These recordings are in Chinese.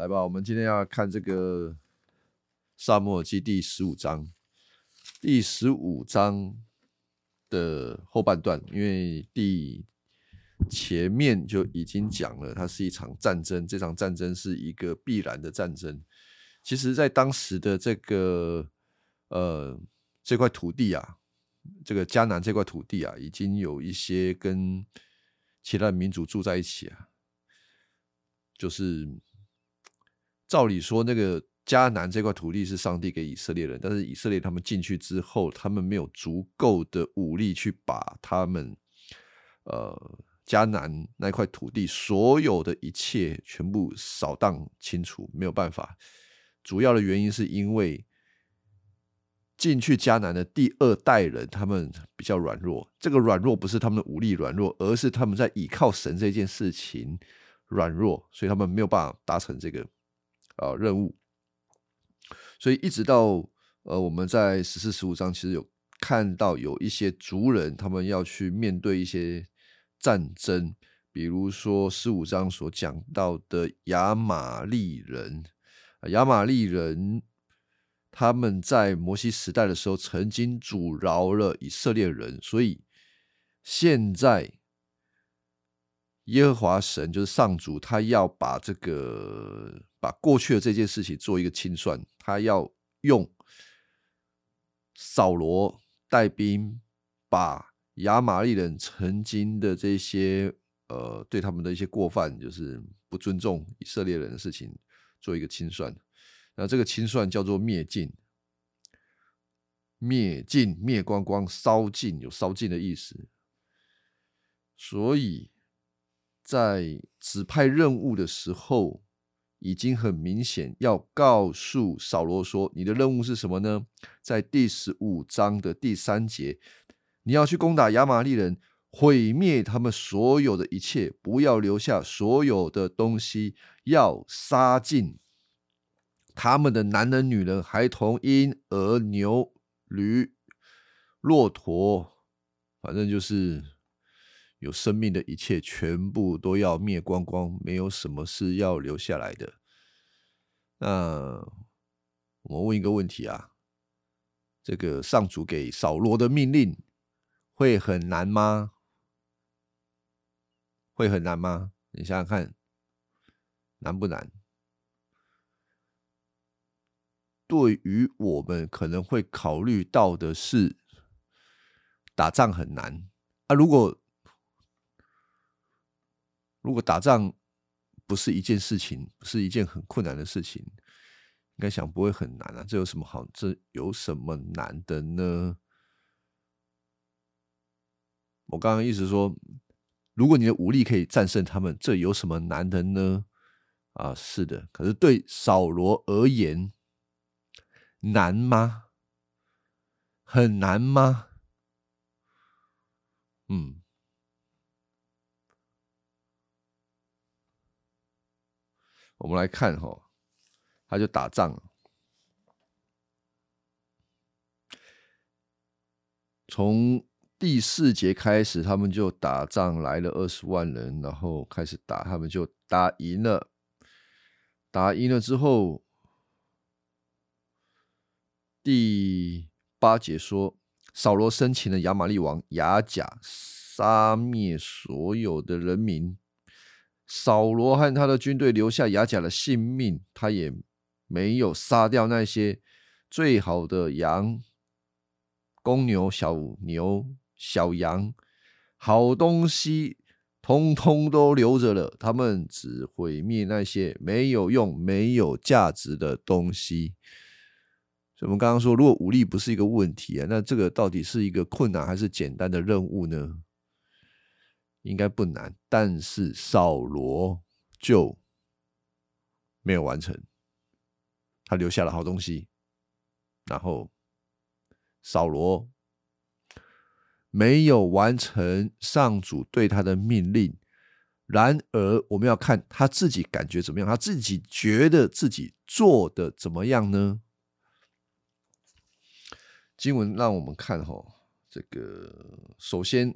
来吧，我们今天要看这个《萨摩尔记》第十五章，第十五章的后半段，因为第前面就已经讲了，它是一场战争，这场战争是一个必然的战争。其实，在当时的这个呃这块土地啊，这个迦南这块土地啊，已经有一些跟其他的民族住在一起啊，就是。照理说，那个迦南这块土地是上帝给以色列人，但是以色列他们进去之后，他们没有足够的武力去把他们呃迦南那块土地所有的一切全部扫荡清除，没有办法。主要的原因是因为进去迦南的第二代人他们比较软弱，这个软弱不是他们的武力软弱，而是他们在倚靠神这件事情软弱，所以他们没有办法达成这个。啊，任务，所以一直到呃，我们在十四、十五章其实有看到有一些族人，他们要去面对一些战争，比如说十五章所讲到的亚玛利人，亚玛利人他们在摩西时代的时候曾经阻挠了以色列人，所以现在。耶和华神就是上主，他要把这个把过去的这件事情做一个清算，他要用扫罗带兵把亚玛利人曾经的这些呃对他们的一些过犯，就是不尊重以色列人的事情做一个清算。那这个清算叫做灭尽，灭尽灭光光，烧尽有烧尽的意思，所以。在指派任务的时候，已经很明显要告诉扫罗说：“你的任务是什么呢？”在第十五章的第三节，你要去攻打亚玛利人，毁灭他们所有的一切，不要留下所有的东西，要杀尽他们的男人、女人、孩童、婴儿、牛、驴、骆驼，反正就是。有生命的一切，全部都要灭光光，没有什么是要留下来的。那我们问一个问题啊，这个上主给扫罗的命令会很难吗？会很难吗？你想想看，难不难？对于我们可能会考虑到的是，打仗很难啊。如果如果打仗不是一件事情，不是一件很困难的事情，应该想不会很难啊。这有什么好？这有什么难的呢？我刚刚意思说，如果你的武力可以战胜他们，这有什么难的呢？啊，是的。可是对扫罗而言，难吗？很难吗？嗯。我们来看哈，他就打仗，从第四节开始，他们就打仗来了二十万人，然后开始打，他们就打赢了。打赢了之后，第八节说，扫罗生请了亚玛利王亚甲，杀灭所有的人民。扫罗和他的军队留下雅甲的性命，他也没有杀掉那些最好的羊、公牛、小牛、小羊，好东西通通都留着了。他们只毁灭那些没有用、没有价值的东西。所以，我们刚刚说，如果武力不是一个问题啊，那这个到底是一个困难还是简单的任务呢？应该不难，但是扫罗就没有完成，他留下了好东西，然后扫罗没有完成上主对他的命令。然而，我们要看他自己感觉怎么样，他自己觉得自己做的怎么样呢？经文让我们看哈，这个首先。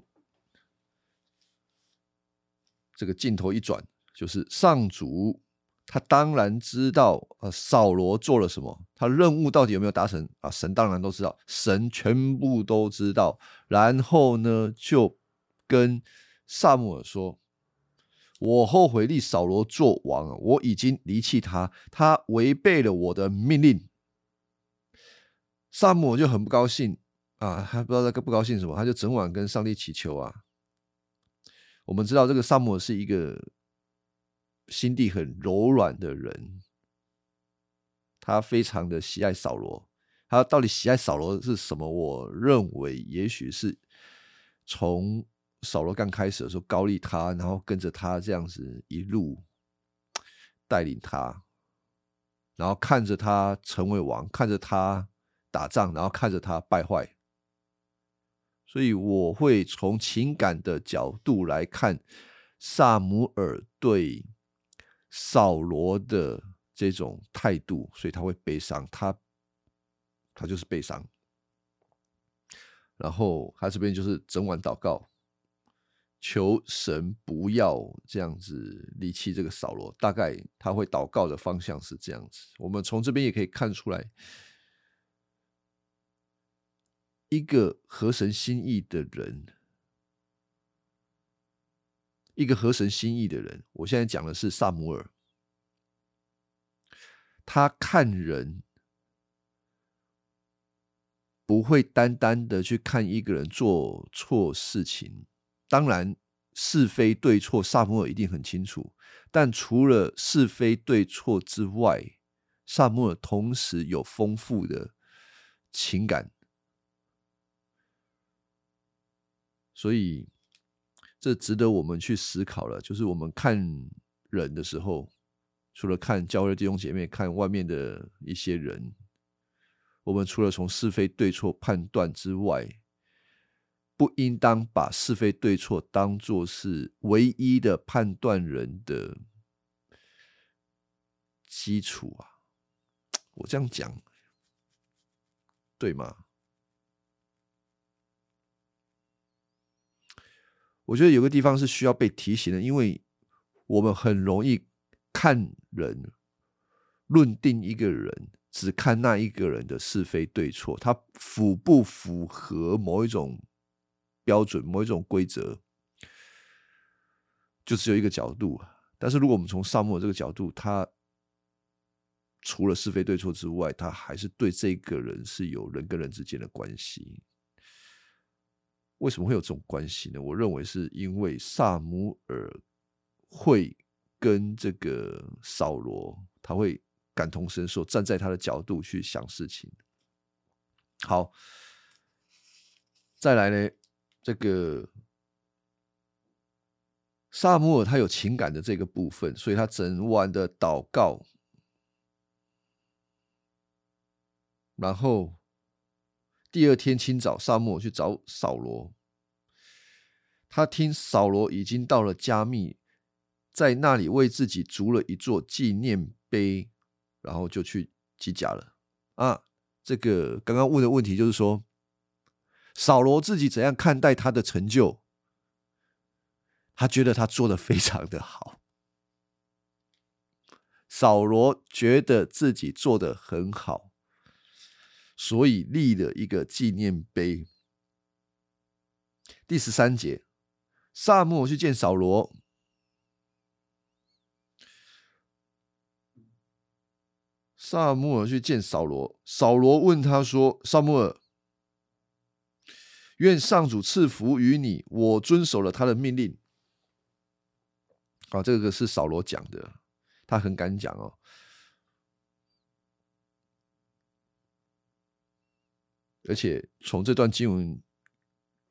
这个镜头一转，就是上主他当然知道，呃，扫罗做了什么，他任务到底有没有达成啊？神当然都知道，神全部都知道。然后呢，就跟萨姆尔说：“我后悔立扫罗做王，我已经离弃他，他违背了我的命令。”萨姆尔就很不高兴啊，他不知道在不高兴什么，他就整晚跟上帝祈求啊。我们知道这个萨姆尔是一个。心地很柔软的人，他非常的喜爱扫罗。他到底喜爱扫罗是什么？我认为，也许是从扫罗刚开始的时候高利他，然后跟着他这样子一路带领他，然后看着他成为王，看着他打仗，然后看着他败坏。所以，我会从情感的角度来看萨姆尔对。扫罗的这种态度，所以他会悲伤，他他就是悲伤。然后他这边就是整晚祷告，求神不要这样子离弃这个扫罗。大概他会祷告的方向是这样子。我们从这边也可以看出来，一个合神心意的人。一个合神心意的人，我现在讲的是萨姆尔，他看人不会单单的去看一个人做错事情，当然是非对错，萨姆尔一定很清楚。但除了是非对错之外，萨姆尔同时有丰富的情感，所以。这值得我们去思考了。就是我们看人的时候，除了看教会弟兄姐妹，看外面的一些人，我们除了从是非对错判断之外，不应当把是非对错当做是唯一的判断人的基础啊！我这样讲，对吗？我觉得有个地方是需要被提醒的，因为我们很容易看人、论定一个人，只看那一个人的是非对错，他符不符合某一种标准、某一种规则，就只有一个角度。但是如果我们从萨母这个角度，他除了是非对错之外，他还是对这个人是有人跟人之间的关系。为什么会有这种关系呢？我认为是因为萨姆尔会跟这个扫罗，他会感同身受，站在他的角度去想事情。好，再来呢，这个萨姆尔他有情感的这个部分，所以他整晚的祷告，然后。第二天清早，萨母去找扫罗。他听扫罗已经到了加密，在那里为自己筑了一座纪念碑，然后就去击甲了。啊，这个刚刚问的问题就是说，扫罗自己怎样看待他的成就？他觉得他做的非常的好。扫罗觉得自己做的很好。所以立了一个纪念碑。第十三节，萨母去见扫罗。萨母尔去见扫罗，扫罗问他说：“萨母尔，愿上主赐福于你，我遵守了他的命令。”啊，这个是扫罗讲的，他很敢讲哦。而且从这段经文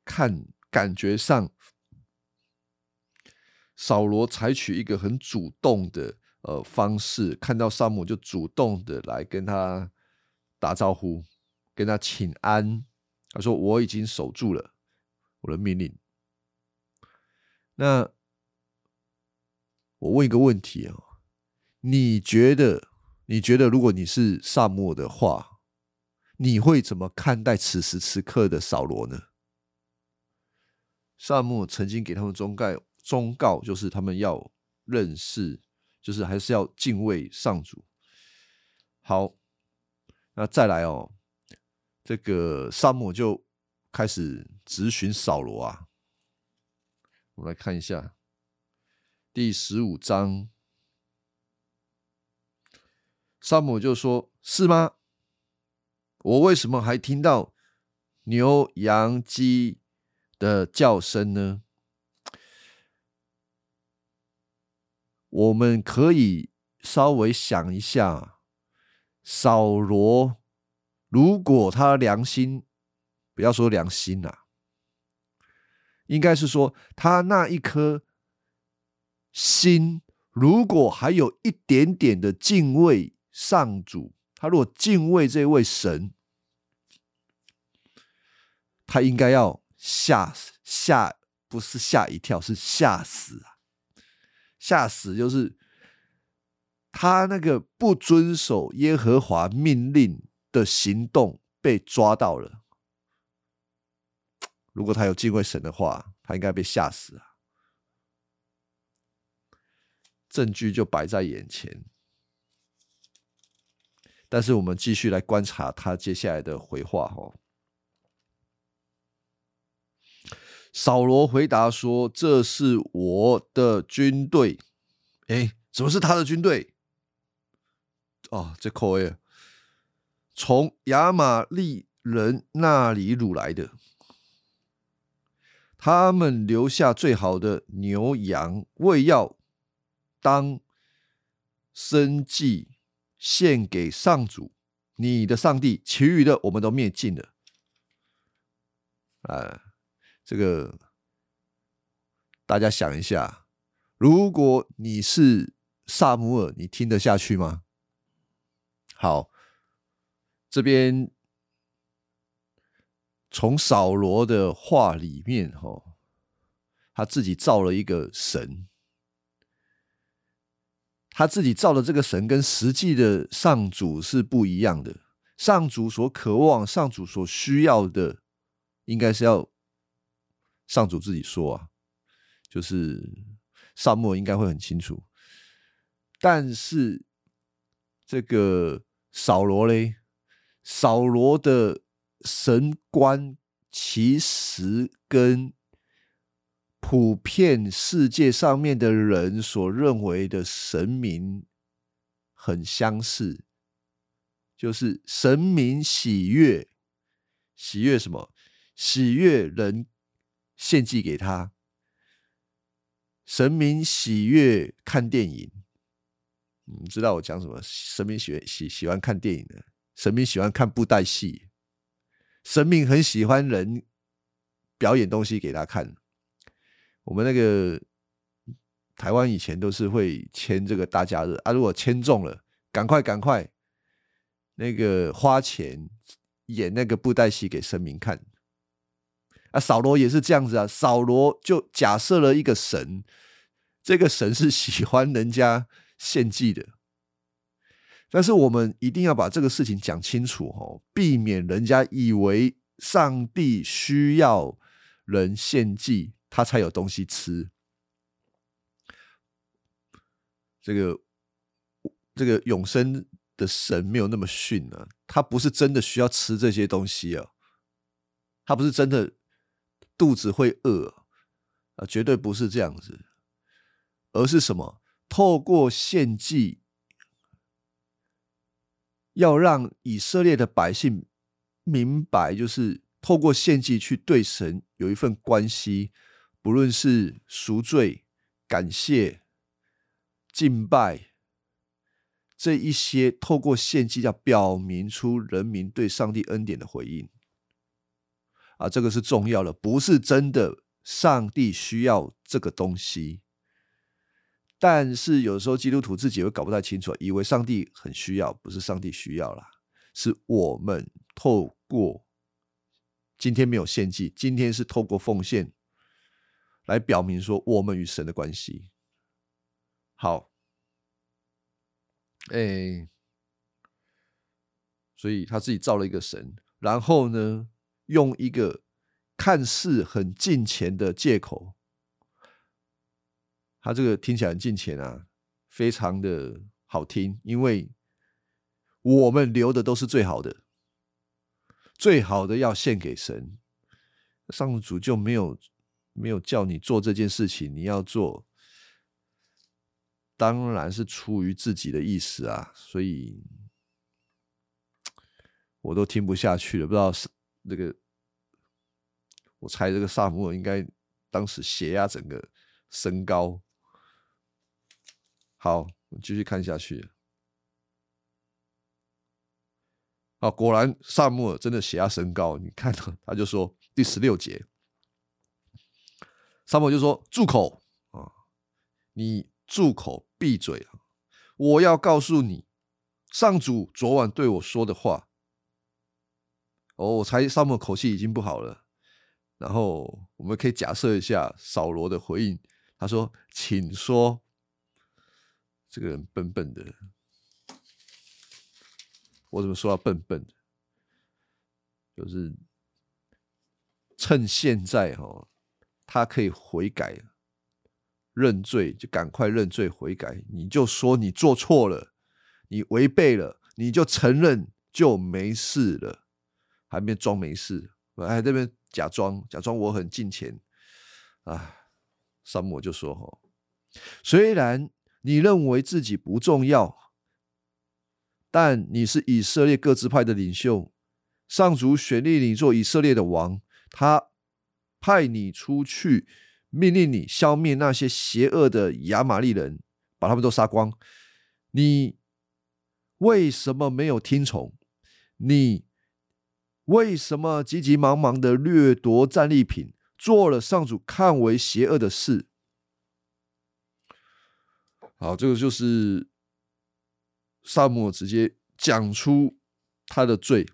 看，感觉上扫罗采取一个很主动的呃方式，看到萨姆就主动的来跟他打招呼，跟他请安。他说：“我已经守住了我的命令。”那我问一个问题啊，你觉得？你觉得如果你是萨姆的话？你会怎么看待此时此刻的扫罗呢？萨姆曾经给他们忠告，忠告就是他们要认识就是还是要敬畏上主。好，那再来哦，这个萨姆就开始质询扫罗啊。我们来看一下第十五章，萨姆就说：“是吗？我为什么还听到牛羊鸡的叫声呢？”我们可以稍微想一下，扫罗如果他良心，不要说良心啦，应该是说他那一颗心，如果还有一点点的敬畏上主，他如果敬畏这位神，他应该要吓吓，不是吓一跳，是吓死啊！吓死！就是他那个不遵守耶和华命令的行动被抓到了。如果他有敬畏神的话，他应该被吓死啊！证据就摆在眼前，但是我们继续来观察他接下来的回话。哈，扫罗回答说：“这是我的军队。”哎，什么是他的军队？哦，这口味从亚玛利人那里掳来的。他们留下最好的牛羊，为要当生计献给上主，你的上帝。其余的我们都灭尽了。啊，这个大家想一下，如果你是萨姆尔，你听得下去吗？好，这边。从扫罗的话里面，哈，他自己造了一个神，他自己造的这个神跟实际的上主是不一样的。上主所渴望、上主所需要的，应该是要上主自己说啊，就是萨摩应该会很清楚。但是这个扫罗嘞，扫罗的。神观其实跟普遍世界上面的人所认为的神明很相似，就是神明喜悦，喜悦什么？喜悦人献祭给他。神明喜悦看电影，你知道我讲什么？神明喜喜喜欢看电影的，神明喜欢看布袋戏。神明很喜欢人表演东西给他看。我们那个台湾以前都是会签这个大假日啊，如果签中了，赶快赶快那个花钱演那个布袋戏给神明看。啊，扫罗也是这样子啊，扫罗就假设了一个神，这个神是喜欢人家献祭的。但是我们一定要把这个事情讲清楚哦，避免人家以为上帝需要人献祭，他才有东西吃。这个这个永生的神没有那么逊啊，他不是真的需要吃这些东西啊，他不是真的肚子会饿啊，绝对不是这样子，而是什么？透过献祭。要让以色列的百姓明白，就是透过献祭去对神有一份关系，不论是赎罪、感谢、敬拜这一些，透过献祭要表明出人民对上帝恩典的回应。啊，这个是重要的，不是真的上帝需要这个东西。但是有时候基督徒自己会搞不太清楚，以为上帝很需要，不是上帝需要啦，是我们透过今天没有献祭，今天是透过奉献来表明说我们与神的关系。好，哎，所以他自己造了一个神，然后呢，用一个看似很近前的借口。他这个听起来很近钱啊，非常的好听，因为我们留的都是最好的，最好的要献给神。上主就没有没有叫你做这件事情，你要做，当然是出于自己的意思啊，所以我都听不下去了。不知道是那个，我猜这个萨姆尔应该当时血压整个升高。好，我继续看下去。啊，果然萨姆尔真的血压升高。你看他就说第十六节，萨姆尔就说：“住口啊！你住口，闭嘴啊！我要告诉你，上主昨晚对我说的话。”哦，我猜萨姆尔口气已经不好了。然后我们可以假设一下扫罗的回应，他说：“请说。”这个人笨笨的，我怎么说他笨笨的？就是趁现在哈，他可以悔改、认罪，就赶快认罪悔改。你就说你做错了，你违背了，你就承认就没事了，还没装没事，还这边假装假装我很敬虔啊。萨姆就说哈，虽然。你认为自己不重要，但你是以色列各支派的领袖，上主选立你做以色列的王，他派你出去，命令你消灭那些邪恶的亚玛利人，把他们都杀光。你为什么没有听从？你为什么急急忙忙的掠夺战利品，做了上主看为邪恶的事？好，这个就是萨姆直接讲出他的罪，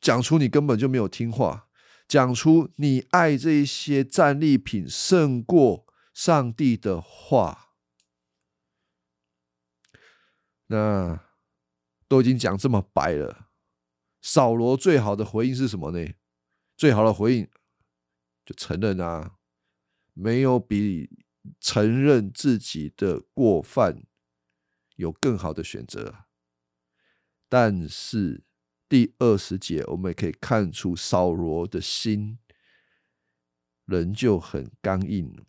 讲出你根本就没有听话，讲出你爱这些战利品胜过上帝的话。那都已经讲这么白了，扫罗最好的回应是什么呢？最好的回应就承认啊，没有比。承认自己的过犯，有更好的选择。但是第二十节，我们也可以看出扫罗的心仍旧很刚硬。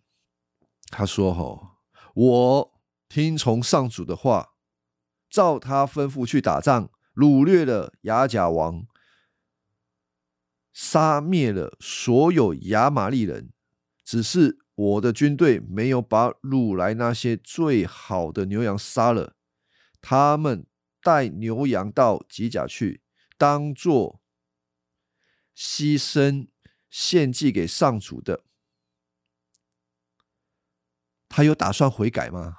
他说：“哈，我听从上主的话，照他吩咐去打仗，掳掠了亚甲王，杀灭了所有亚玛利人，只是。”我的军队没有把掳来那些最好的牛羊杀了，他们带牛羊到吉甲去，当做牺牲献祭给上主的。他有打算悔改吗？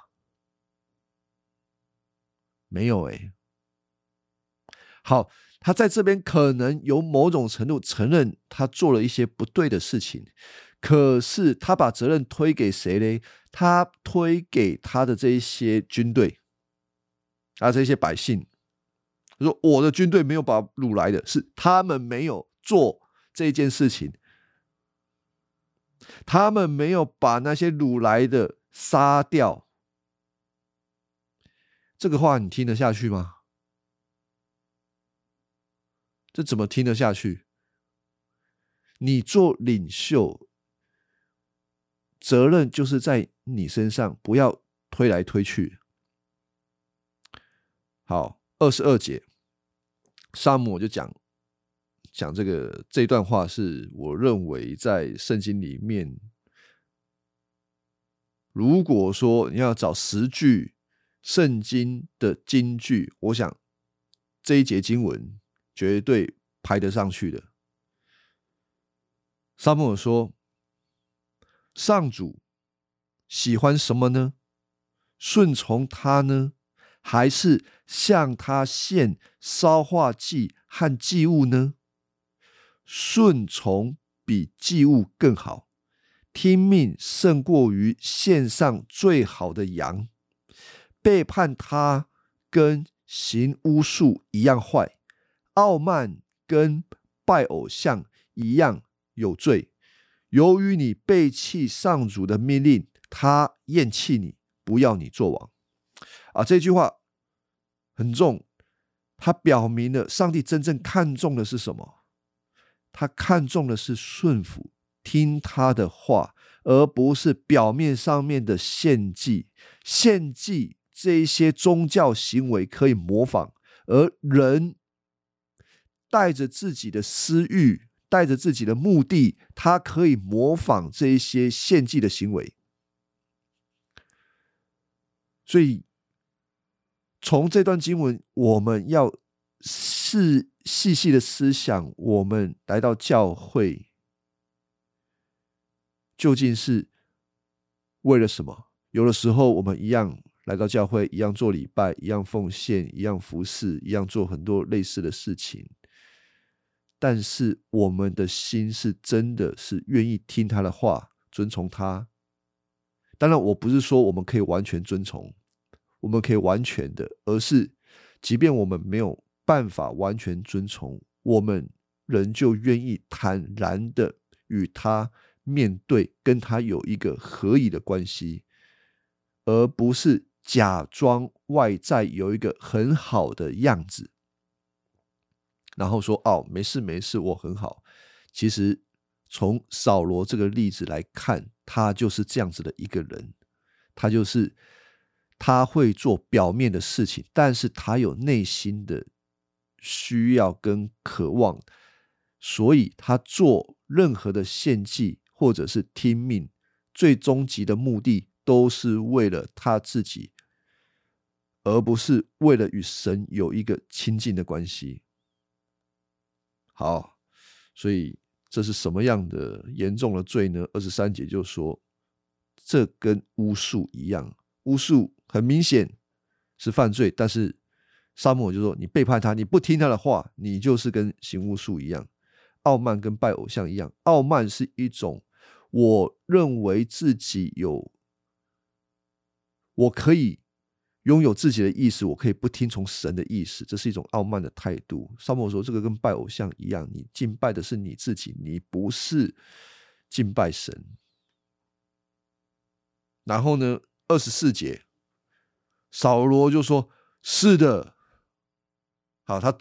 没有哎。好，他在这边可能有某种程度承认他做了一些不对的事情。可是他把责任推给谁嘞？他推给他的这一些军队，啊，这些百姓，说我的军队没有把掳来的，是他们没有做这件事情，他们没有把那些掳来的杀掉。这个话你听得下去吗？这怎么听得下去？你做领袖。责任就是在你身上，不要推来推去。好，二十二节，沙姆就讲讲这个这段话，是我认为在圣经里面，如果说你要找十句圣经的金句，我想这一节经文绝对排得上去的。沙姆说。上主喜欢什么呢？顺从他呢，还是向他献烧化祭和祭物呢？顺从比祭物更好，听命胜过于献上最好的羊。背叛他跟行巫术一样坏，傲慢跟拜偶像一样有罪。由于你背弃上主的命令，他厌弃你，不要你做王。啊，这句话很重，它表明了上帝真正看重的是什么？他看重的是顺服，听他的话，而不是表面上面的献祭。献祭这一些宗教行为可以模仿，而人带着自己的私欲，带着自己的目的，他可以模仿这一些献祭的行为。所以，从这段经文，我们要是细细的思想，我们来到教会究竟是为了什么？有的时候，我们一样来到教会，一样做礼拜，一样奉献，一样服侍，一样做很多类似的事情。但是，我们的心是真的是愿意听他的话，遵从他。当然，我不是说我们可以完全遵从，我们可以完全的，而是即便我们没有办法完全遵从，我们仍旧愿意坦然的与他面对，跟他有一个合宜的关系。而不是假装外在有一个很好的样子，然后说：“哦，没事没事，我很好。”其实从扫罗这个例子来看，他就是这样子的一个人，他就是他会做表面的事情，但是他有内心的需要跟渴望，所以他做任何的献祭或者是听命，最终极的目的。都是为了他自己，而不是为了与神有一个亲近的关系。好，所以这是什么样的严重的罪呢？二十三节就说，这跟巫术一样，巫术很明显是犯罪，但是沙漠就说，你背叛他，你不听他的话，你就是跟行巫术一样，傲慢跟拜偶像一样。傲慢是一种，我认为自己有。我可以拥有自己的意识，我可以不听从神的意识，这是一种傲慢的态度。沙漠说：“这个跟拜偶像一样，你敬拜的是你自己，你不是敬拜神。”然后呢，二十四节，扫罗就说：“是的，好，他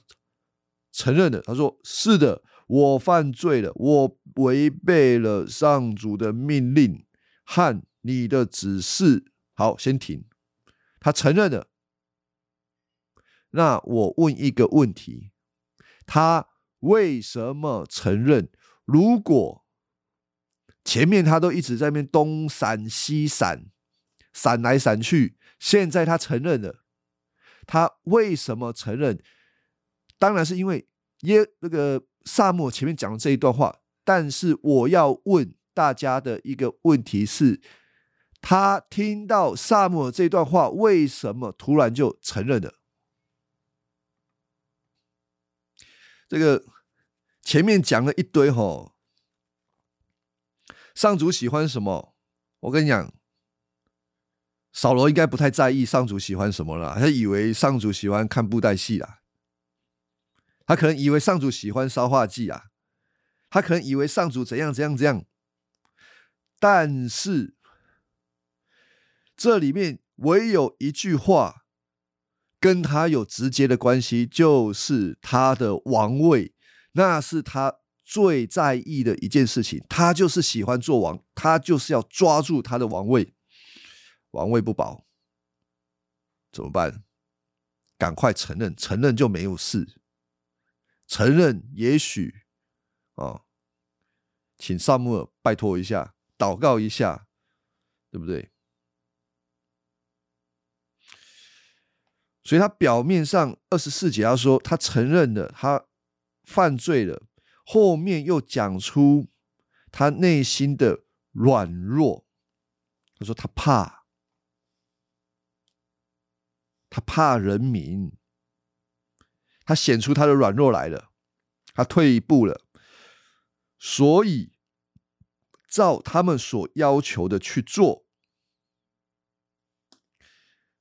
承认了。他说：是的，我犯罪了，我违背了上主的命令和你的指示。”好，先停。他承认了。那我问一个问题：他为什么承认？如果前面他都一直在那边东闪西闪，闪来闪去，现在他承认了，他为什么承认？当然是因为耶那个萨姆前面讲的这一段话。但是我要问大家的一个问题是。他听到萨姆这段话，为什么突然就承认了？这个前面讲了一堆吼，上主喜欢什么？我跟你讲，扫罗应该不太在意上主喜欢什么了，他以为上主喜欢看布袋戏啦，他可能以为上主喜欢烧画祭啊，他可能以为上主怎样怎样怎样，但是。这里面唯有一句话跟他有直接的关系，就是他的王位，那是他最在意的一件事情。他就是喜欢做王，他就是要抓住他的王位。王位不保怎么办？赶快承认，承认就没有事。承认，也许啊，请萨姆尔拜托一下，祷告一下，对不对？所以他表面上二十四节他说他承认了他犯罪了，后面又讲出他内心的软弱。他说他怕，他怕人民，他显出他的软弱来了，他退一步了，所以照他们所要求的去做，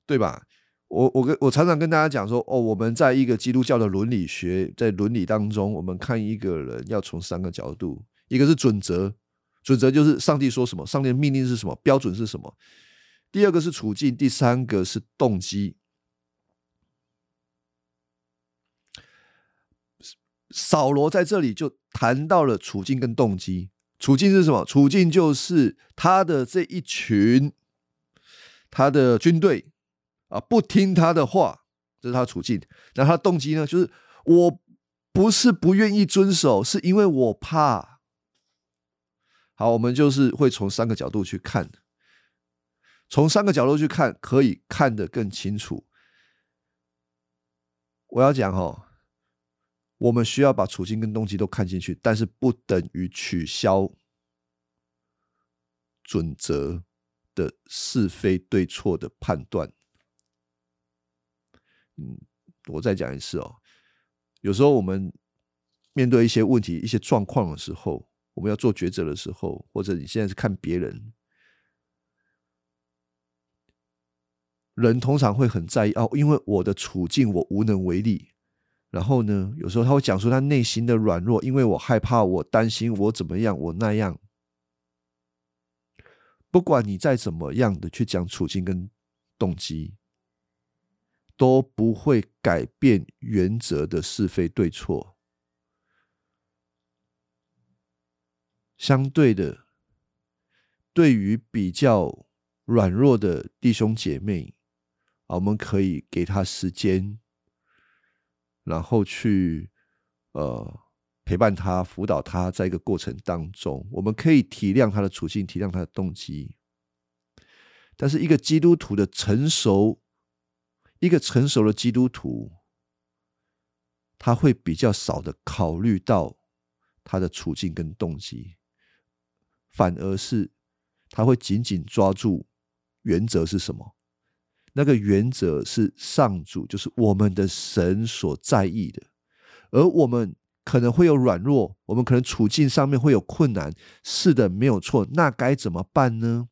对吧？我我跟我常常跟大家讲说，哦，我们在一个基督教的伦理学，在伦理当中，我们看一个人要从三个角度：一个是准则，准则就是上帝说什么，上帝的命令是什么，标准是什么；第二个是处境，第三个是动机。扫罗在这里就谈到了处境跟动机。处境是什么？处境就是他的这一群，他的军队啊，不听他的话，这是他的处境。那他的动机呢？就是我不是不愿意遵守，是因为我怕。好，我们就是会从三个角度去看，从三个角度去看，可以看得更清楚。我要讲哦。我们需要把处境跟动机都看进去，但是不等于取消准则的是非对错的判断。嗯，我再讲一次哦，有时候我们面对一些问题、一些状况的时候，我们要做抉择的时候，或者你现在是看别人，人通常会很在意哦，因为我的处境我无能为力。然后呢？有时候他会讲出他内心的软弱，因为我害怕，我担心，我怎么样，我那样。不管你再怎么样的去讲处境跟动机，都不会改变原则的是非对错。相对的，对于比较软弱的弟兄姐妹啊，我们可以给他时间。然后去呃陪伴他、辅导他，在一个过程当中，我们可以体谅他的处境，体谅他的动机。但是，一个基督徒的成熟，一个成熟的基督徒，他会比较少的考虑到他的处境跟动机，反而是他会紧紧抓住原则是什么。那个原则是上主，就是我们的神所在意的，而我们可能会有软弱，我们可能处境上面会有困难，是的，没有错。那该怎么办呢？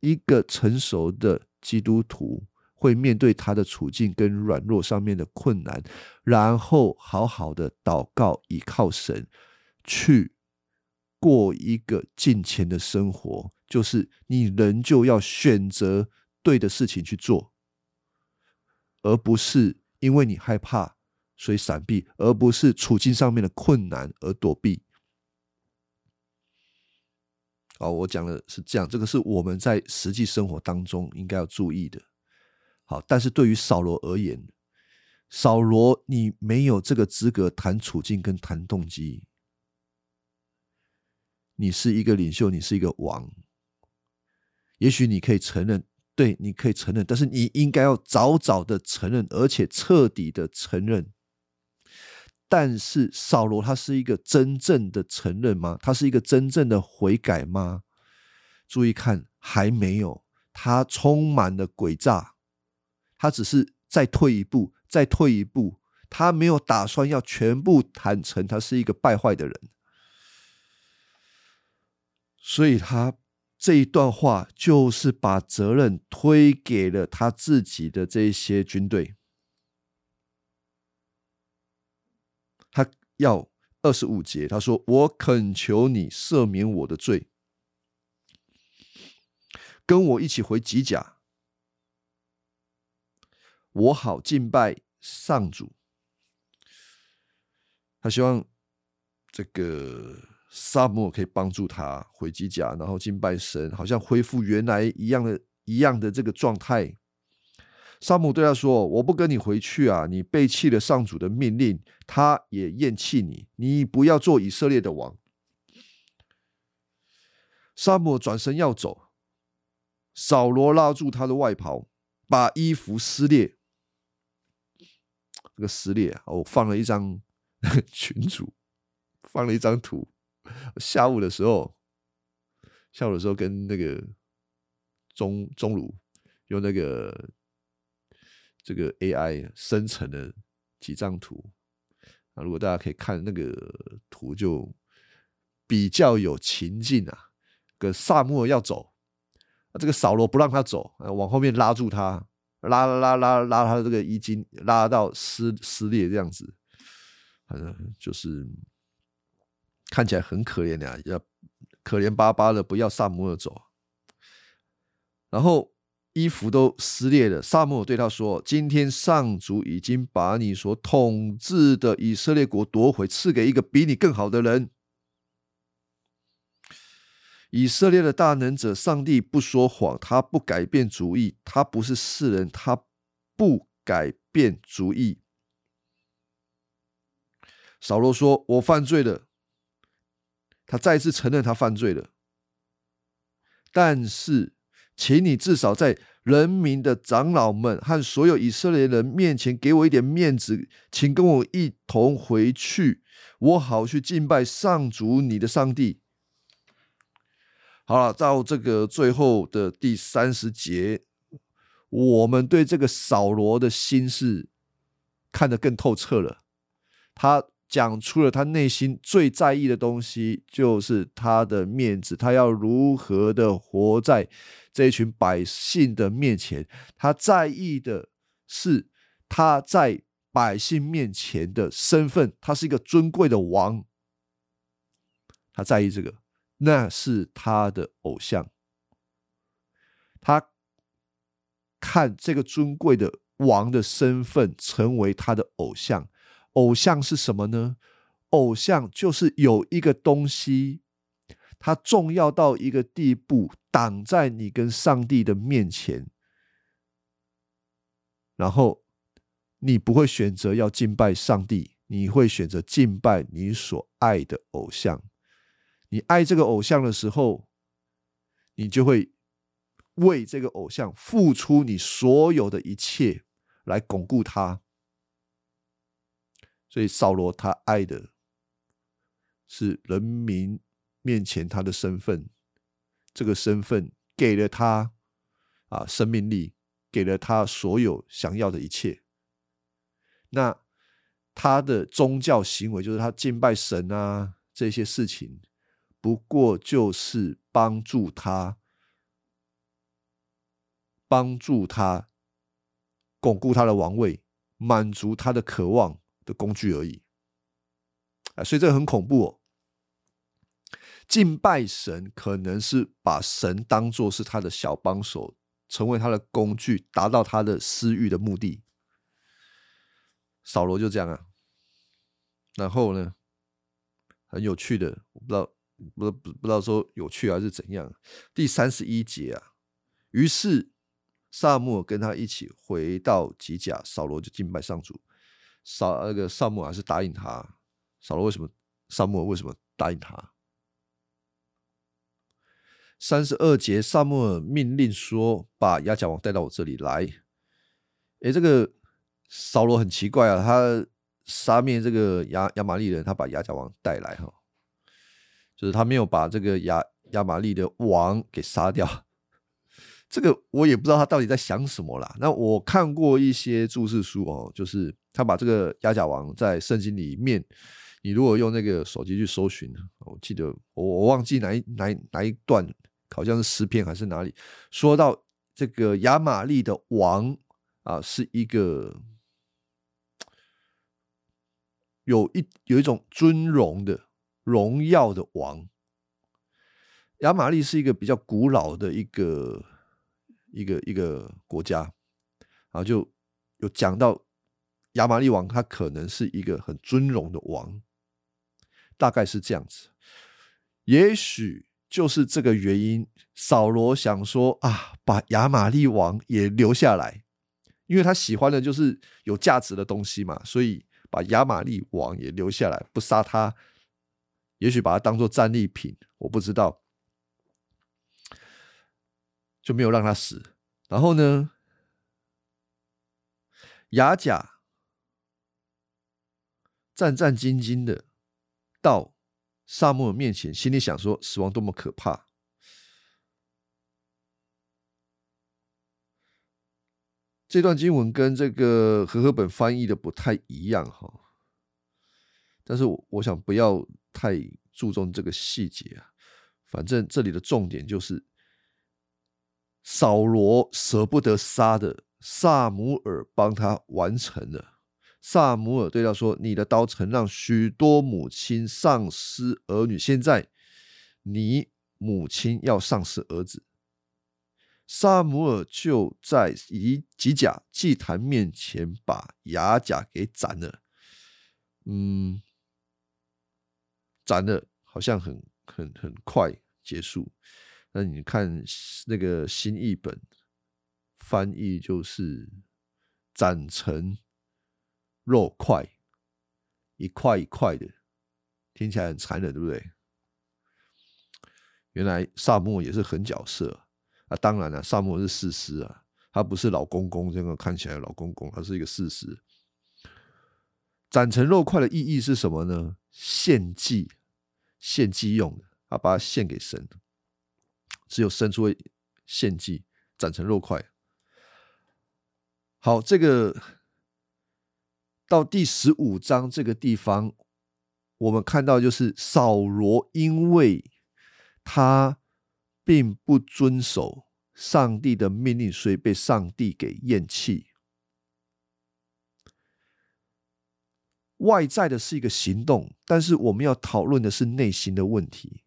一个成熟的基督徒会面对他的处境跟软弱上面的困难，然后好好的祷告，依靠神，去过一个敬虔的生活。就是你仍旧要选择对的事情去做。而不是因为你害怕所以闪避，而不是处境上面的困难而躲避。好，我讲的是这样，这个是我们在实际生活当中应该要注意的。好，但是对于扫罗而言，扫罗你没有这个资格谈处境跟谈动机。你是一个领袖，你是一个王，也许你可以承认。对，你可以承认，但是你应该要早早的承认，而且彻底的承认。但是扫罗他是一个真正的承认吗？他是一个真正的悔改吗？注意看，还没有，他充满了诡诈，他只是再退一步，再退一步，他没有打算要全部坦诚，他是一个败坏的人，所以他。这一段话就是把责任推给了他自己的这些军队。他要二十五节，他说：“我恳求你赦免我的罪，跟我一起回吉甲，我好敬拜上主。”他希望这个。萨摩可以帮助他回基甲，然后敬拜神，好像恢复原来一样的一样的这个状态。萨姆对他说：“我不跟你回去啊！你背弃了上主的命令，他也厌弃你，你不要做以色列的王。”萨姆转身要走，扫罗拉住他的外袍，把衣服撕裂。这个撕裂啊，我放了一张 群主，放了一张图。下午的时候，下午的时候跟那个钟钟鲁用那个这个 AI 生成的几张图啊，如果大家可以看那个图，就比较有情境啊。个萨摩要走，这个扫罗不让他走，往后面拉住他，拉拉拉拉拉他的这个衣襟，拉到撕撕裂这样子，反正就是。看起来很可怜呀，要可怜巴巴的，不要萨摩尔走。然后衣服都撕裂了。萨母尔对他说：“今天上主已经把你所统治的以色列国夺回，赐给一个比你更好的人。以色列的大能者上帝不说谎，他不改变主意，他不是世人，他不改变主意。”扫罗说：“我犯罪了。”他再次承认他犯罪了，但是。请你至少在人民的长老们和所有以色列人面前给我一点面子，请跟我一同回去，我好去敬拜上主你的上帝。好了，到这个最后的第三十节，我们对这个扫罗的心事看得更透彻了。他。讲出了他内心最在意的东西，就是他的面子。他要如何的活在这一群百姓的面前？他在意的是他在百姓面前的身份。他是一个尊贵的王，他在意这个，那是他的偶像。他看这个尊贵的王的身份成为他的偶像。偶像是什么呢？偶像就是有一个东西，它重要到一个地步，挡在你跟上帝的面前，然后你不会选择要敬拜上帝，你会选择敬拜你所爱的偶像。你爱这个偶像的时候，你就会为这个偶像付出你所有的一切，来巩固它。所以扫罗他爱的是人民面前他的身份，这个身份给了他啊生命力，给了他所有想要的一切。那他的宗教行为，就是他敬拜神啊这些事情，不过就是帮助他，帮助他巩固他的王位，满足他的渴望。的工具而已，啊，所以这个很恐怖哦。敬拜神可能是把神当做是他的小帮手，成为他的工具，达到他的私欲的目的。扫罗就这样啊。然后呢，很有趣的，我不知道，不不不知道说有趣还是怎样。第三十一节啊，于是萨母跟他一起回到吉甲，扫罗就敬拜上主。扫那个萨姆尔是答应他，扫罗为什么？萨姆尔为什么答应他？三十二节，萨姆尔命令说：“把亚甲王带到我这里来。”哎，这个扫罗很奇怪啊，他杀灭这个亚亚玛利人，他把亚甲王带来哈，就是他没有把这个亚亚玛利的王给杀掉。这个我也不知道他到底在想什么啦。那我看过一些注释书哦，就是他把这个亚甲王在圣经里面，你如果用那个手机去搜寻，我记得我我忘记哪一哪哪一段，好像是诗篇还是哪里，说到这个亚玛利的王啊，是一个有一有一种尊荣的荣耀的王。亚玛利是一个比较古老的一个。一个一个国家，然后就有讲到亚玛利王，他可能是一个很尊荣的王，大概是这样子。也许就是这个原因，扫罗想说啊，把亚玛利王也留下来，因为他喜欢的就是有价值的东西嘛，所以把亚玛利王也留下来，不杀他，也许把他当做战利品，我不知道。就没有让他死，然后呢，雅甲战战兢兢的到萨母尔面前，心里想说：死亡多么可怕！这段经文跟这个和合本翻译的不太一样哈，但是我我想不要太注重这个细节啊，反正这里的重点就是。扫罗舍不得杀的，萨姆尔帮他完成了。萨姆尔对他说：“你的刀曾让许多母亲丧失儿女，现在你母亲要丧失儿子。”萨姆尔就在以吉甲祭坛面前把牙甲给斩了。嗯，斩了，好像很很很快结束。那你看那个新译本翻译就是斩成肉块，一块一块的，听起来很残忍，对不对？原来萨摩也是狠角色。啊，当然了，萨摩是事实啊，他不是老公公，这个看起来老公公，他是一个事实。斩成肉块的意义是什么呢？献祭，献祭用的，他把它献给神，只有伸出献祭，斩成肉块。好，这个到第十五章这个地方，我们看到就是扫罗，因为他。并不遵守上帝的命令，所以被上帝给厌弃。外在的是一个行动，但是我们要讨论的是内心的问题。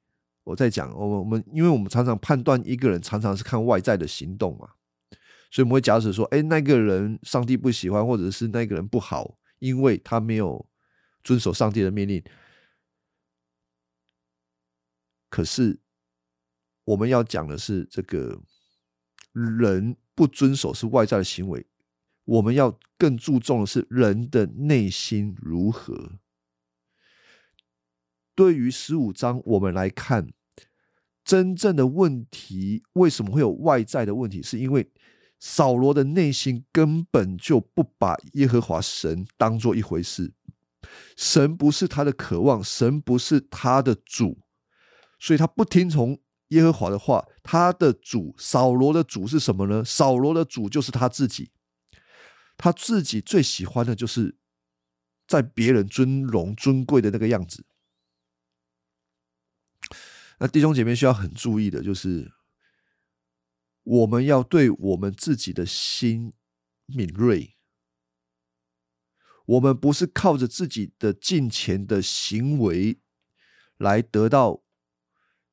我在讲，我们我们因为我们常常判断一个人，常常是看外在的行动嘛，所以我们会假使说，哎，那个人上帝不喜欢，或者是那个人不好，因为他没有遵守上帝的命令。可是。我们要讲的是这个人不遵守是外在的行为，我们要更注重的是人的内心如何。对于十五章，我们来看真正的问题，为什么会有外在的问题？是因为扫罗的内心根本就不把耶和华神当做一回事，神不是他的渴望，神不是他的主，所以他不听从。耶和华的话，他的主扫罗的主是什么呢？扫罗的主就是他自己，他自己最喜欢的就是在别人尊荣尊贵的那个样子。那弟兄姐妹需要很注意的就是，我们要对我们自己的心敏锐，我们不是靠着自己的金钱的行为来得到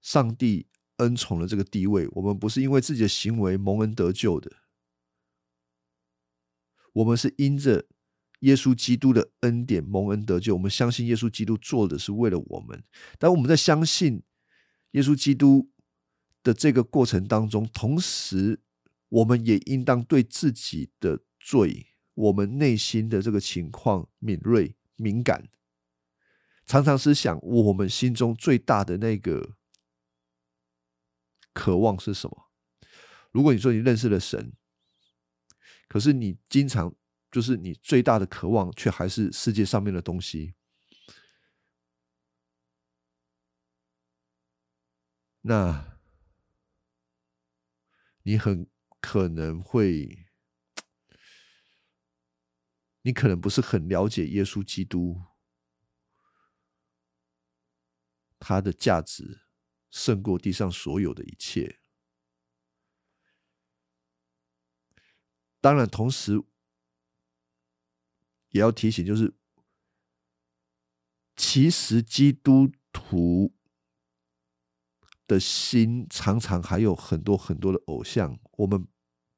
上帝。恩宠的这个地位，我们不是因为自己的行为蒙恩得救的，我们是因着耶稣基督的恩典蒙恩得救。我们相信耶稣基督做的是为了我们，但我们在相信耶稣基督的这个过程当中，同时我们也应当对自己的罪、我们内心的这个情况敏锐敏感，常常是想我们心中最大的那个。渴望是什么？如果你说你认识了神，可是你经常就是你最大的渴望，却还是世界上面的东西，那你很可能会，你可能不是很了解耶稣基督，他的价值。胜过地上所有的一切。当然，同时也要提醒，就是其实基督徒的心常常还有很多很多的偶像。我们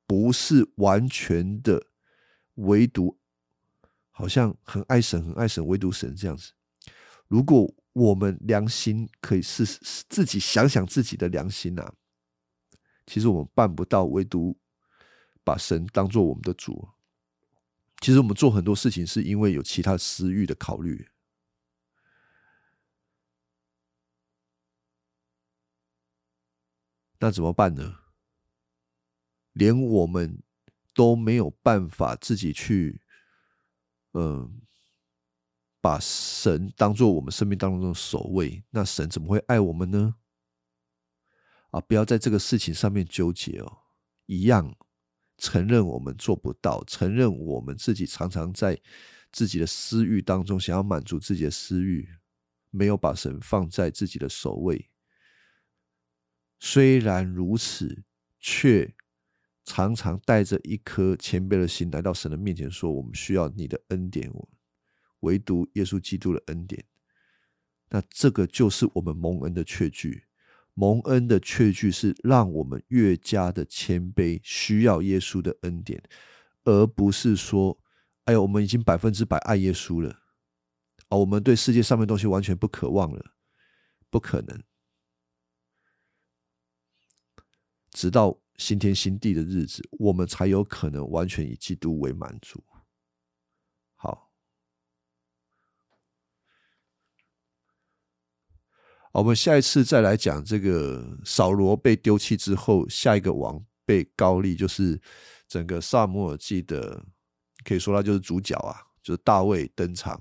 不是完全的唯独，好像很爱神、很爱神，唯独神这样子。如果我们良心可以试试自己想想自己的良心呐，其实我们办不到，唯独把神当做我们的主。其实我们做很多事情是因为有其他私欲的考虑，那怎么办呢？连我们都没有办法自己去，嗯。把神当做我们生命当中的首位，那神怎么会爱我们呢？啊，不要在这个事情上面纠结哦。一样承认我们做不到，承认我们自己常常在自己的私欲当中想要满足自己的私欲，没有把神放在自己的首位。虽然如此，却常常带着一颗谦卑的心来到神的面前，说：“我们需要你的恩典。”我。唯独耶稣基督的恩典，那这个就是我们蒙恩的确据。蒙恩的确据是让我们越加的谦卑，需要耶稣的恩典，而不是说，哎呀，我们已经百分之百爱耶稣了，啊，我们对世界上面东西完全不渴望了，不可能。直到新天新地的日子，我们才有可能完全以基督为满足。好，我们下一次再来讲这个扫罗被丢弃之后，下一个王被高丽，就是整个萨摩尔记的，可以说他就是主角啊，就是大卫登场，